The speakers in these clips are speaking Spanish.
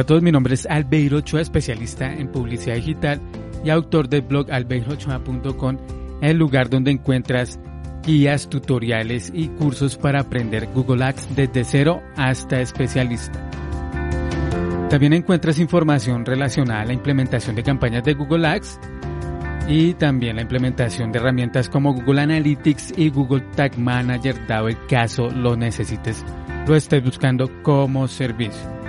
Hola a todos, mi nombre es Albeiro Ochoa, especialista en publicidad digital y autor del blog albeirochoa.com, el lugar donde encuentras guías, tutoriales y cursos para aprender Google Ads desde cero hasta especialista. También encuentras información relacionada a la implementación de campañas de Google Ads y también la implementación de herramientas como Google Analytics y Google Tag Manager dado el caso lo necesites, lo estés buscando como servicio.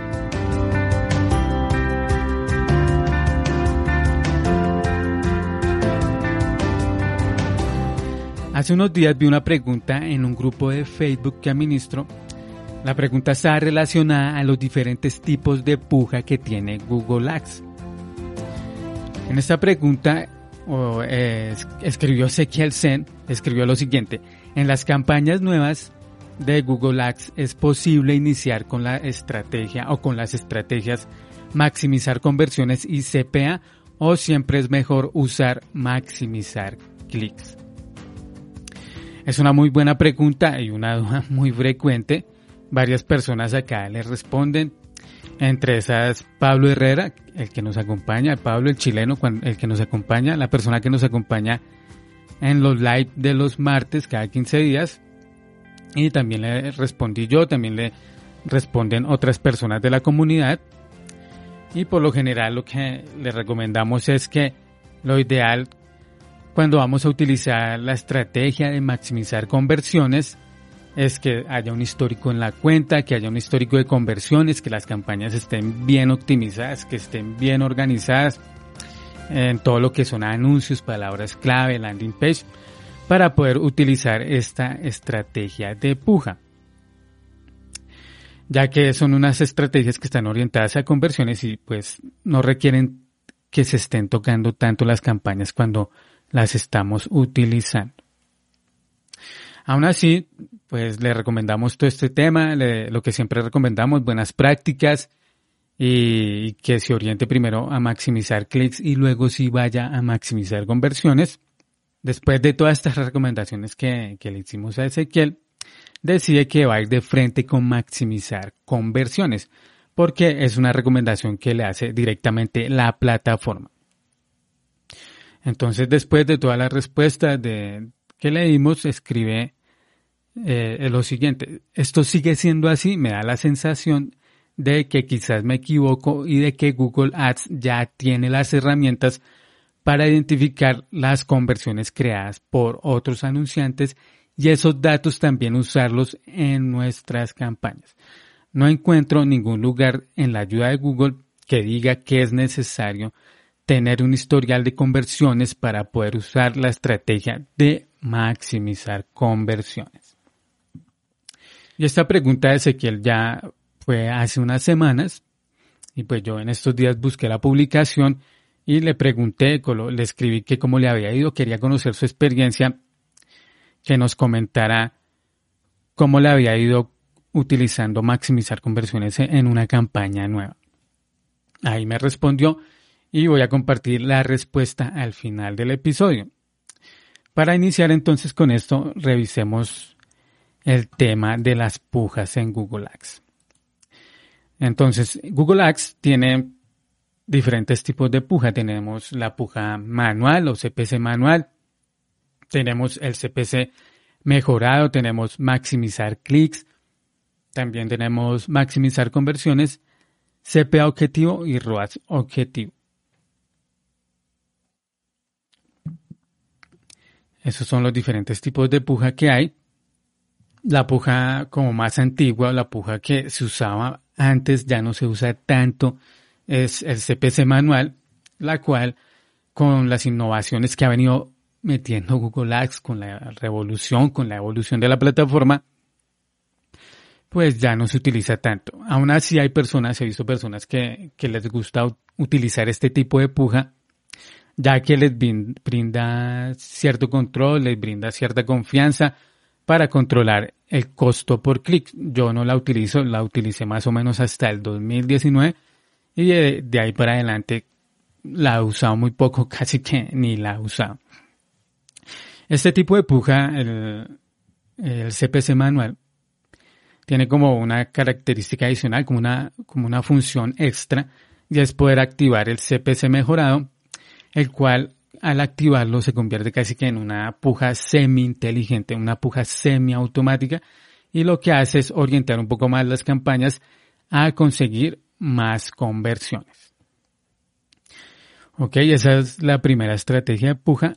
Hace unos días vi una pregunta en un grupo de Facebook que administro. La pregunta está relacionada a los diferentes tipos de puja que tiene Google Ads. En esta pregunta escribió Ezequiel Sen, escribió lo siguiente. En las campañas nuevas de Google Ads es posible iniciar con la estrategia o con las estrategias maximizar conversiones y CPA o siempre es mejor usar maximizar clics. Es una muy buena pregunta y una muy frecuente. Varias personas acá le responden. Entre esas, Pablo Herrera, el que nos acompaña, Pablo el chileno, el que nos acompaña, la persona que nos acompaña en los live de los martes cada 15 días. Y también le respondí yo, también le responden otras personas de la comunidad. Y por lo general lo que le recomendamos es que lo ideal cuando vamos a utilizar la estrategia de maximizar conversiones es que haya un histórico en la cuenta, que haya un histórico de conversiones, que las campañas estén bien optimizadas, que estén bien organizadas en todo lo que son anuncios, palabras clave, landing page, para poder utilizar esta estrategia de puja. Ya que son unas estrategias que están orientadas a conversiones y pues no requieren que se estén tocando tanto las campañas cuando las estamos utilizando. Aún así, pues le recomendamos todo este tema, lo que siempre recomendamos, buenas prácticas y que se oriente primero a maximizar clics y luego sí vaya a maximizar conversiones. Después de todas estas recomendaciones que, que le hicimos a Ezequiel, decide que va a ir de frente con maximizar conversiones, porque es una recomendación que le hace directamente la plataforma. Entonces, después de todas las respuestas de, que leímos, escribe eh, lo siguiente. Esto sigue siendo así, me da la sensación de que quizás me equivoco y de que Google Ads ya tiene las herramientas para identificar las conversiones creadas por otros anunciantes y esos datos también usarlos en nuestras campañas. No encuentro ningún lugar en la ayuda de Google que diga que es necesario tener un historial de conversiones para poder usar la estrategia de maximizar conversiones. Y esta pregunta de Ezequiel ya fue hace unas semanas y pues yo en estos días busqué la publicación y le pregunté, le escribí que cómo le había ido, quería conocer su experiencia, que nos comentara cómo le había ido utilizando maximizar conversiones en una campaña nueva. Ahí me respondió y voy a compartir la respuesta al final del episodio. Para iniciar entonces con esto, revisemos el tema de las pujas en Google Ads. Entonces, Google Ads tiene diferentes tipos de puja. Tenemos la puja manual o CPC manual. Tenemos el CPC mejorado. Tenemos maximizar clics. También tenemos maximizar conversiones, CPA objetivo y ROAS objetivo. Esos son los diferentes tipos de puja que hay. La puja como más antigua, la puja que se usaba antes, ya no se usa tanto, es el CPC manual, la cual con las innovaciones que ha venido metiendo Google Ads, con la revolución, con la evolución de la plataforma, pues ya no se utiliza tanto. Aún así hay personas, he visto personas que, que les gusta utilizar este tipo de puja ya que les brinda cierto control, les brinda cierta confianza para controlar el costo por clic. Yo no la utilizo, la utilicé más o menos hasta el 2019 y de, ahí para adelante la he usado muy poco, casi que ni la he usado. Este tipo de puja, el, CPC manual, tiene como una característica adicional, como una, como una función extra, y es poder activar el CPC mejorado, el cual al activarlo se convierte casi que en una puja semi-inteligente, una puja semi-automática, y lo que hace es orientar un poco más las campañas a conseguir más conversiones. Ok, esa es la primera estrategia de puja.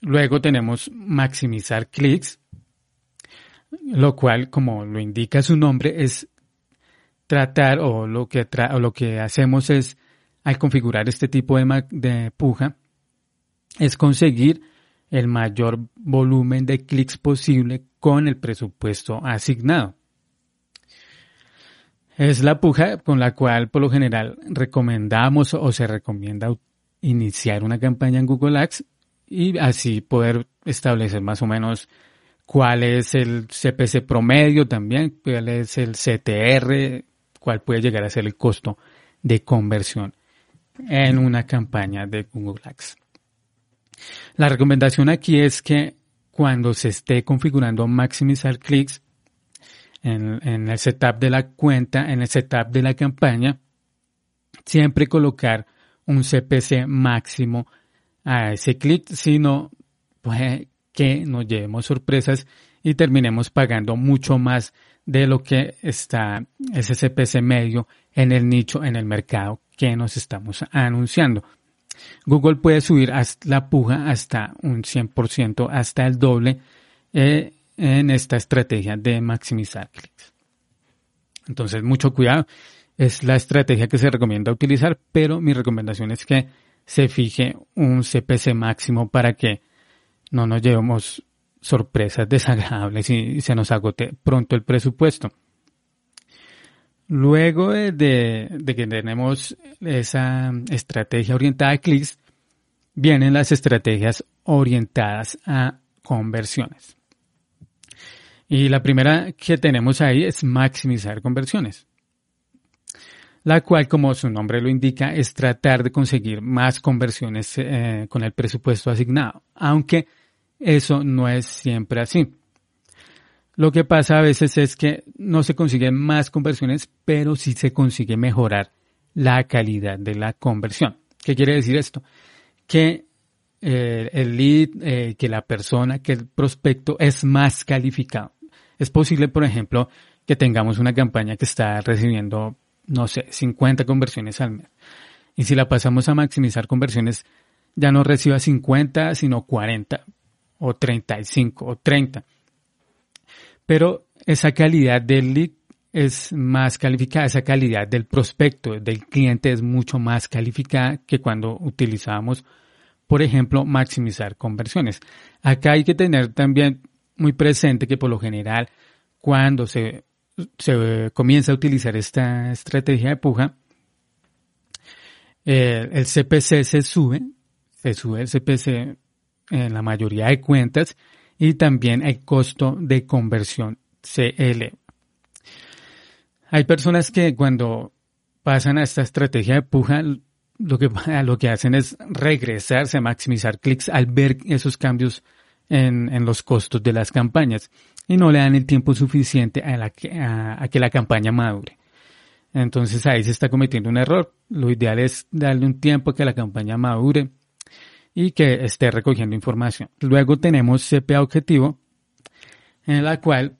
Luego tenemos maximizar clics, lo cual, como lo indica su nombre, es tratar o lo que, o lo que hacemos es, al configurar este tipo de, puja, es conseguir el mayor volumen de clics posible con el presupuesto asignado. Es la puja con la cual por lo general recomendamos o se recomienda iniciar una campaña en Google Ads y así poder establecer más o menos cuál es el CPC promedio también, cuál es el CTR, cuál puede llegar a ser el costo de conversión en una campaña de Google Ads. La recomendación aquí es que cuando se esté configurando maximizar clics en, el setup de la cuenta, en el setup de la campaña, siempre colocar un CPC máximo a ese clic, sino pues, que nos llevemos sorpresas y terminemos pagando mucho más de lo que está ese CPC medio en el nicho, en el mercado que nos estamos anunciando. Google puede subir la puja hasta un 100%, hasta el doble eh, en esta estrategia de maximizar clics. Entonces, mucho cuidado. Es la estrategia que se recomienda utilizar, pero mi recomendación es que se fije un CPC máximo para que no nos llevemos sorpresas desagradables y se nos agote pronto el presupuesto. Luego de, que tenemos esa estrategia orientada a clics, vienen las estrategias orientadas a conversiones. Y la primera que tenemos ahí es maximizar conversiones la cual, como su nombre lo indica, es tratar de conseguir más conversiones eh, con el presupuesto asignado, aunque eso no es siempre así. Lo que pasa a veces es que no se consiguen más conversiones, pero sí se consigue mejorar la calidad de la conversión. ¿Qué quiere decir esto? Que eh, el lead, eh, que la persona, que el prospecto es más calificado. Es posible, por ejemplo, que tengamos una campaña que está recibiendo no sé, 50 conversiones al mes. Y si la pasamos a maximizar conversiones, ya no reciba 50, sino 40 o 35 o 30. Pero esa calidad del lead es más calificada, esa calidad del prospecto, del cliente es mucho más calificada que cuando utilizábamos, por ejemplo, maximizar conversiones. Acá hay que tener también muy presente que por lo general cuando se se comienza a utilizar esta estrategia de puja, eh, el CPC se sube, se sube el CPC en la mayoría de cuentas y también el costo de conversión se eleva. Hay personas que cuando pasan a esta estrategia de puja, lo que, lo que hacen es regresarse a maximizar clics al ver esos cambios en, en los costos de las campañas y no le dan el tiempo suficiente a, la que, a, que la campaña madure. Entonces ahí se está cometiendo un error. Lo ideal es darle un tiempo a que la campaña madure y que esté recogiendo información. Luego tenemos CPA objetivo, en la cual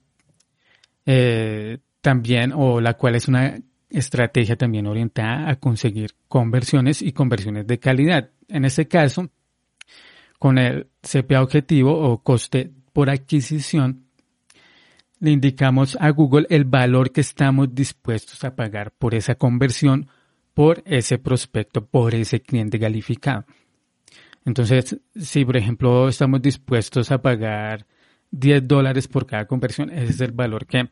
eh, también, o la cual es una estrategia también orientada a conseguir conversiones y conversiones de calidad. En este caso, con el CPA objetivo o coste por adquisición, le indicamos a Google el valor que estamos dispuestos a pagar por esa conversión, por ese prospecto, por ese cliente calificado. Entonces, si por ejemplo estamos dispuestos a pagar 10 dólares por cada conversión, ese es el valor que,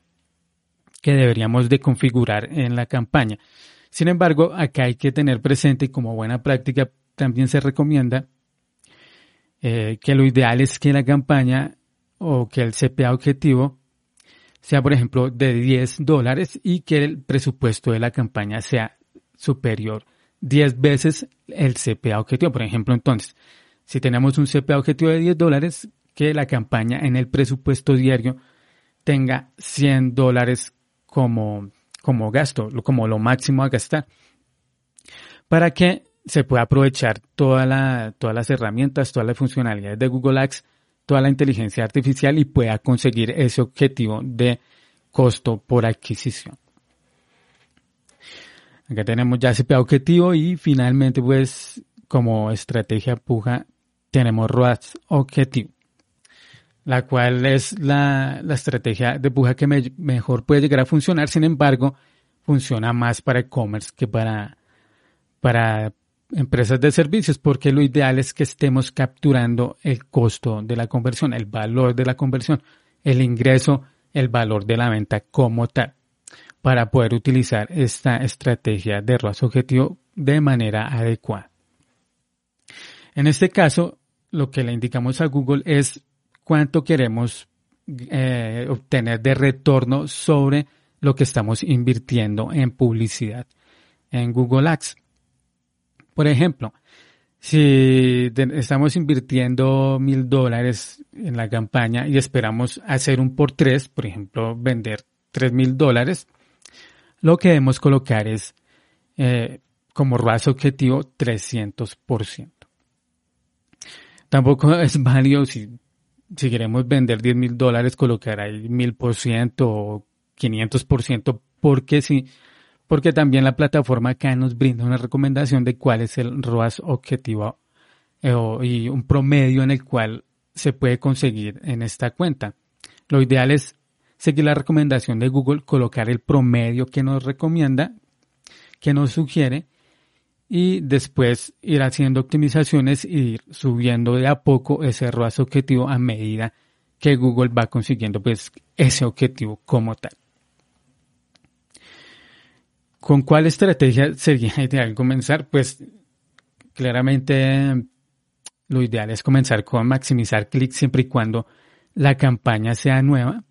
que deberíamos de configurar en la campaña. Sin embargo, acá hay que tener presente y como buena práctica también se recomienda eh, que lo ideal es que la campaña o que el CPA objetivo sea, por ejemplo, de 10 dólares y que el presupuesto de la campaña sea superior 10 veces el CPA objetivo. Por ejemplo, entonces, si tenemos un CPA objetivo de 10 dólares, que la campaña en el presupuesto diario tenga 100 dólares como, como gasto, como lo máximo a gastar, para que se pueda aprovechar todas las herramientas, todas las funcionalidades de Google Ads, toda la inteligencia artificial y pueda conseguir ese objetivo de costo por adquisición. Acá tenemos ya ese objetivo y finalmente pues como estrategia puja tenemos ROAS objetivo, la cual es la, estrategia de puja que mejor puede llegar a funcionar, sin embargo funciona más para e-commerce que para, para empresas de servicios, porque lo ideal es que estemos capturando el costo de la conversión, el valor de la conversión, el ingreso, el valor de la venta como tal para poder utilizar esta estrategia de ROAS objetivo de manera adecuada. En este caso, lo que le indicamos a Google es cuánto queremos eh, obtener de retorno sobre lo que estamos invirtiendo en publicidad en Google Ads. Por ejemplo, si estamos invirtiendo mil dólares en la campaña y esperamos hacer un por tres, por ejemplo, vender tres mil dólares, lo que debemos colocar es eh, como ROAS objetivo 300%. Tampoco es válido si, si queremos vender 10 mil dólares colocar ahí 1000% o 500% porque sí, porque también la plataforma acá nos brinda una recomendación de cuál es el ROAS objetivo eh, y un promedio en el cual se puede conseguir en esta cuenta. Lo ideal es seguir la recomendación de Google, colocar el promedio que nos recomienda, que nos sugiere, y después ir haciendo optimizaciones y ir subiendo de a poco ese ROAS objetivo a medida que Google va consiguiendo pues ese objetivo como tal. ¿Con cuál estrategia sería ideal comenzar? Pues claramente lo ideal es comenzar con maximizar clics siempre y cuando la campaña sea nueva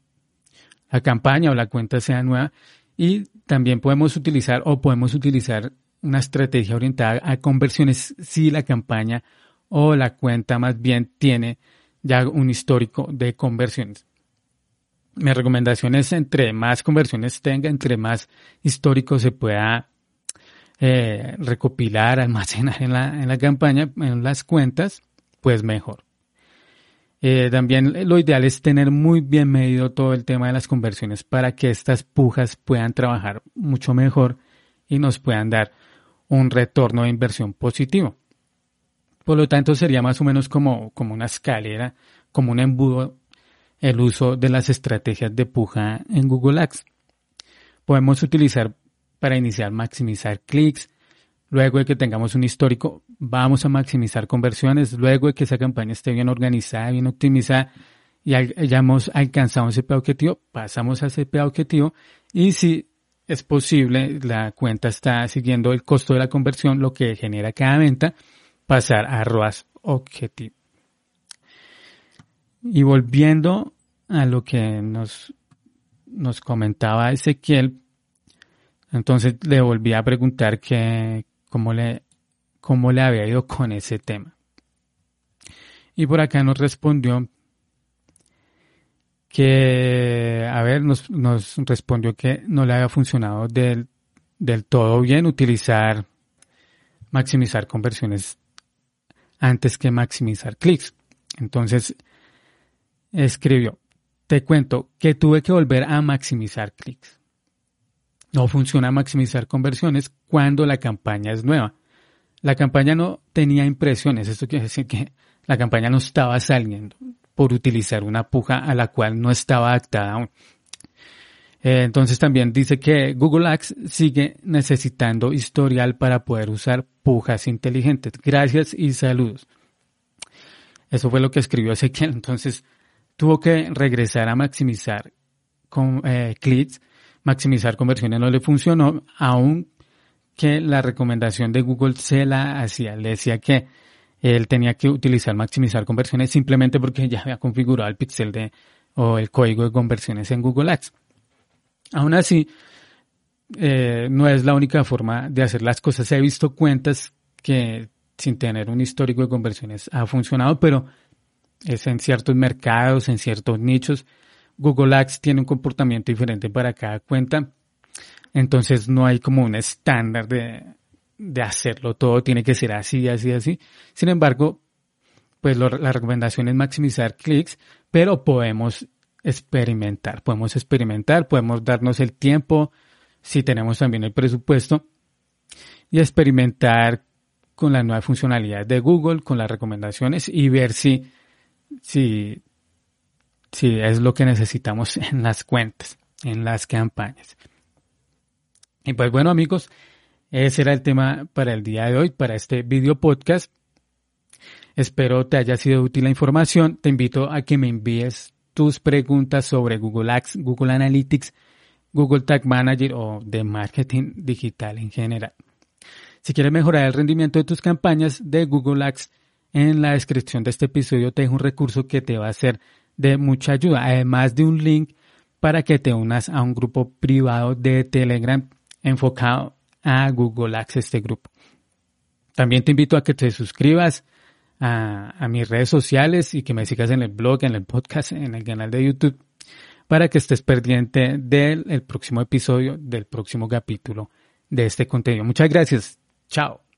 la campaña o la cuenta sea nueva. Y también podemos utilizar o podemos utilizar una estrategia orientada a conversiones si la campaña o la cuenta más bien tiene ya un histórico de conversiones. Mi recomendación es entre más conversiones tenga, entre más histórico se pueda eh, recopilar, almacenar en la, en la campaña, en las cuentas, pues mejor. Eh, también lo ideal es tener muy bien medido todo el tema de las conversiones para que estas pujas puedan trabajar mucho mejor y nos puedan dar un retorno de inversión positivo. Por lo tanto, sería más o menos como, como una escalera, como un embudo, el uso de las estrategias de puja en Google Ads. Podemos utilizar para iniciar maximizar clics, Luego de que tengamos un histórico, vamos a maximizar conversiones. Luego de que esa campaña esté bien organizada, bien optimizada y hayamos alcanzado ese CPA objetivo, pasamos a CPA objetivo. Y si es posible, la cuenta está siguiendo el costo de la conversión, lo que genera cada venta, pasar a ROAS objetivo. Y volviendo a lo que nos, nos comentaba Ezequiel, entonces le volví a preguntar qué, cómo le, cómo le había ido con ese tema. Y por acá nos respondió que, a ver, nos, respondió que no le había funcionado del, del todo bien utilizar, maximizar conversiones antes que maximizar clics. Entonces, escribió, te cuento que tuve que volver a maximizar clics. No funciona maximizar conversiones cuando la campaña es nueva. La campaña no tenía impresiones, esto quiere decir que la campaña no estaba saliendo por utilizar una puja a la cual no estaba adaptada aún. Eh, entonces también dice que Google Ads sigue necesitando historial para poder usar pujas inteligentes. Gracias y saludos. Eso fue lo que escribió Ezequiel. Entonces tuvo que regresar a maximizar con, eh, clics maximizar conversiones no le funcionó, aun que la recomendación de Google se la hacía. Le decía que él tenía que utilizar maximizar conversiones simplemente porque ya había configurado el pixel de o el código de conversiones en Google Ads. Aún así, eh, no es la única forma de hacer las cosas. He visto cuentas que sin tener un histórico de conversiones ha funcionado, pero es en ciertos mercados, en ciertos nichos Google Ads tiene un comportamiento diferente para cada cuenta. Entonces no hay como un estándar de, de hacerlo todo, tiene que ser así, así, así. Sin embargo, pues la recomendación es maximizar clics, pero podemos experimentar, podemos experimentar, podemos darnos el tiempo, si tenemos también el presupuesto, y experimentar con la nueva funcionalidad de Google, con las recomendaciones y ver si, si, si es lo que necesitamos en las cuentas, en las campañas. Pues bueno amigos, ese era el tema para el día de hoy, para este video podcast. Espero te haya sido útil la información. Te invito a que me envíes tus preguntas sobre Google Ads, Google Analytics, Google Tag Manager o de marketing digital en general. Si quieres mejorar el rendimiento de tus campañas de Google Ads, en la descripción de este episodio te dejo un recurso que te va a ser de mucha ayuda, además de un link para que te unas a un grupo privado de Telegram enfocado a Google Ads, este grupo. También te invito a que te suscribas a, mis redes sociales y que me sigas en el blog, en el podcast, en el canal de YouTube, para que estés pendiente del próximo episodio, del próximo capítulo de este contenido. Muchas gracias. Chao.